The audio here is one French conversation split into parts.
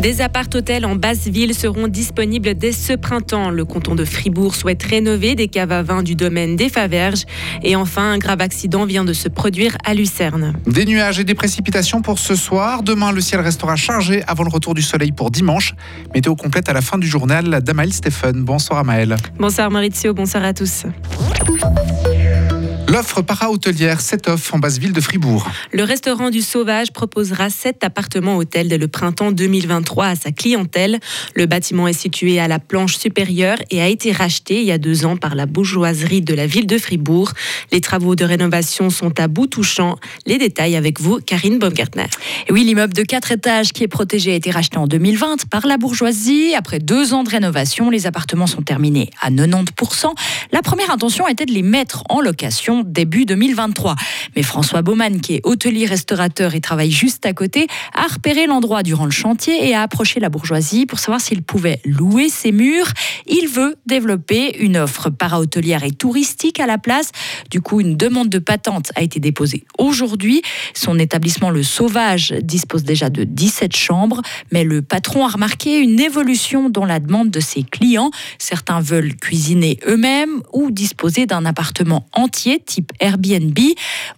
Des appart-hôtels en basse ville seront disponibles dès ce printemps. Le canton de Fribourg souhaite rénover des caves à vin du domaine des Faverges. Et enfin, un grave accident vient de se produire à Lucerne. Des nuages et des précipitations pour ce soir. Demain, le ciel restera chargé avant le retour du soleil pour dimanche. Météo complète à la fin du journal d'Amael Stéphane. Bonsoir Amael. Bonsoir Maurizio, bonsoir à tous. L'offre para-hôtelière Set-Off en basse ville de Fribourg. Le restaurant du Sauvage proposera 7 appartements-hôtels dès le printemps 2023 à sa clientèle. Le bâtiment est situé à la planche supérieure et a été racheté il y a deux ans par la bourgeoiserie de la ville de Fribourg. Les travaux de rénovation sont à bout touchant. Les détails avec vous, Karine Baumgartner. Oui, l'immeuble de 4 étages qui est protégé a été racheté en 2020 par la bourgeoisie. Après deux ans de rénovation, les appartements sont terminés à 90%. La première intention était de les mettre en location début 2023. Mais François Baumann, qui est hôtelier restaurateur et travaille juste à côté, a repéré l'endroit durant le chantier et a approché la bourgeoisie pour savoir s'il pouvait louer ses murs. Il veut développer une offre para-hôtelière et touristique à la place. Du coup, une demande de patente a été déposée aujourd'hui. Son établissement Le Sauvage dispose déjà de 17 chambres, mais le patron a remarqué une évolution dans la demande de ses clients. Certains veulent cuisiner eux-mêmes ou disposer d'un appartement entier type Airbnb.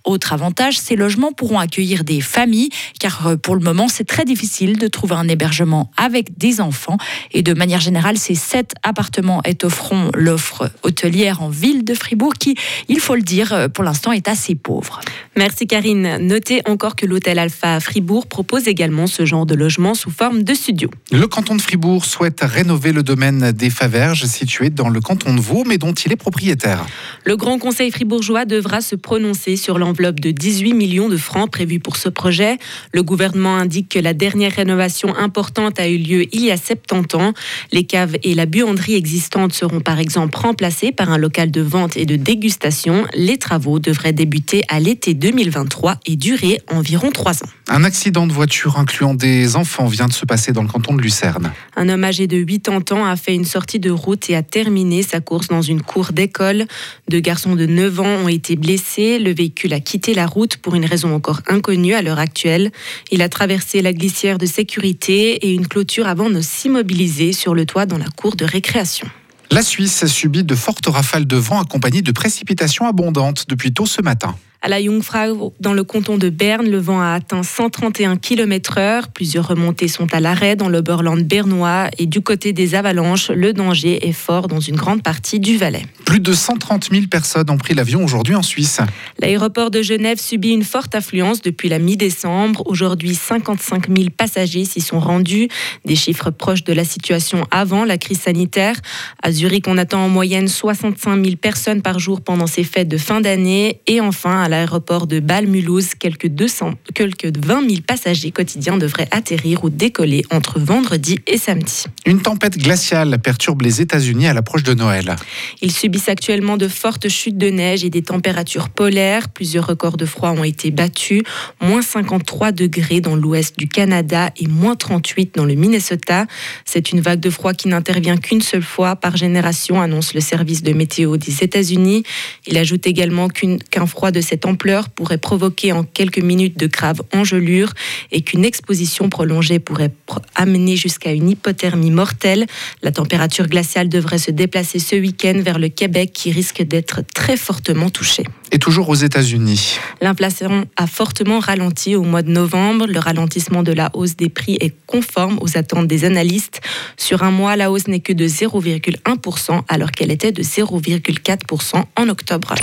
Autre avantage, ces logements pourront accueillir des familles, car euh, pour le moment, c'est très difficile de trouver un hébergement avec des enfants. Et de manière générale, ces sept appartements étofferont l'offre hôtelière en ville de Fribourg, qui, il faut le dire, euh, pour l'instant est assez pauvre. Merci Karine. Notez encore que l'hôtel Alpha à Fribourg propose également ce genre de logement sous forme de studio. Le canton de Fribourg souhaite rénover le domaine des Faverges situé dans le canton de Vaud, mais dont il est propriétaire. Le Grand Conseil fribourgeois devra se prononcer sur l'enveloppe de 18 millions de francs prévue pour ce projet. Le gouvernement indique que la dernière rénovation importante a eu lieu il y a 70 ans. Les caves et la buanderie existantes seront par exemple remplacées par un local de vente et de dégustation. Les travaux devraient débuter à l'été 2023 et durer environ trois ans. Un accident de voiture incluant des enfants vient de se passer dans le canton de Lucerne. Un homme âgé de 80 ans a fait une sortie de route et a terminé sa course dans une cour d'école. Deux garçons de 9 ans ont été blessés. Le véhicule a quitté la route pour une raison encore inconnue à l'heure actuelle. Il a traversé la glissière de sécurité et une clôture avant de s'immobiliser sur le toit dans la cour de récréation. La Suisse subit de fortes rafales de vent accompagnées de précipitations abondantes depuis tôt ce matin. À la Jungfrau, dans le canton de Berne, le vent a atteint 131 km/h. Plusieurs remontées sont à l'arrêt dans l'Oberland bernois et du côté des avalanches, le danger est fort dans une grande partie du Valais. Plus de 130 000 personnes ont pris l'avion aujourd'hui en Suisse. L'aéroport de Genève subit une forte affluence depuis la mi-décembre. Aujourd'hui, 55 000 passagers s'y sont rendus, des chiffres proches de la situation avant la crise sanitaire. À Zurich, on attend en moyenne 65 000 personnes par jour pendant ces fêtes de fin d'année. Et enfin, à l'aéroport de Bâle-Mulhouse, quelques, 200, quelques 20 000 passagers quotidiens devraient atterrir ou décoller entre vendredi et samedi. Une tempête glaciale perturbe les États-Unis à l'approche de Noël. Ils subissent actuellement de fortes chutes de neige et des températures polaires. Plusieurs records de froid ont été battus. Moins 53 degrés dans l'ouest du Canada et moins 38 dans le Minnesota. C'est une vague de froid qui n'intervient qu'une seule fois par génération, annonce le service de météo des États-Unis. Il ajoute également qu'un froid de cette ampleur pourrait provoquer en quelques minutes de graves engelures et qu'une exposition prolongée pourrait amener jusqu'à une hypothermie mortelle. La température glaciale devrait se déplacer ce week-end vers le Québec qui risque d'être très fortement touché. Et toujours aux États-Unis. L'inflation a fortement ralenti au mois de novembre. Le ralentissement de la hausse des prix est conforme aux attentes des analystes. Sur un mois, la hausse n'est que de 0,1% alors qu'elle était de 0,4% en octobre.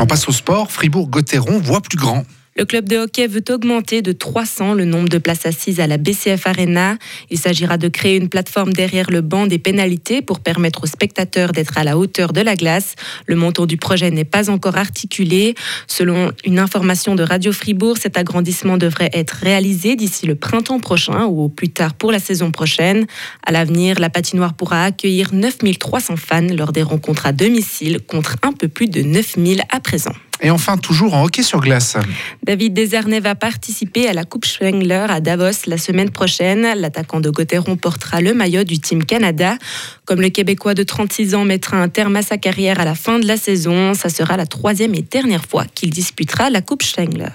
On passe au sport. Fribourg-Gotteron voit plus grand. Le club de hockey veut augmenter de 300 le nombre de places assises à la BCF Arena. Il s'agira de créer une plateforme derrière le banc des pénalités pour permettre aux spectateurs d'être à la hauteur de la glace. Le montant du projet n'est pas encore articulé. Selon une information de Radio Fribourg, cet agrandissement devrait être réalisé d'ici le printemps prochain ou au plus tard pour la saison prochaine. À l'avenir, la patinoire pourra accueillir 9300 fans lors des rencontres à domicile contre un peu plus de 9000 à présent. Et enfin, toujours en hockey sur glace. David Desarnais va participer à la Coupe Spengler à Davos la semaine prochaine. L'attaquant de Gauthieron portera le maillot du Team Canada. Comme le Québécois de 36 ans mettra un terme à sa carrière à la fin de la saison, ça sera la troisième et dernière fois qu'il disputera la Coupe Spengler.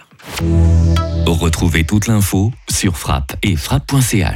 Retrouvez toute l'info sur frappe et frappe.ch.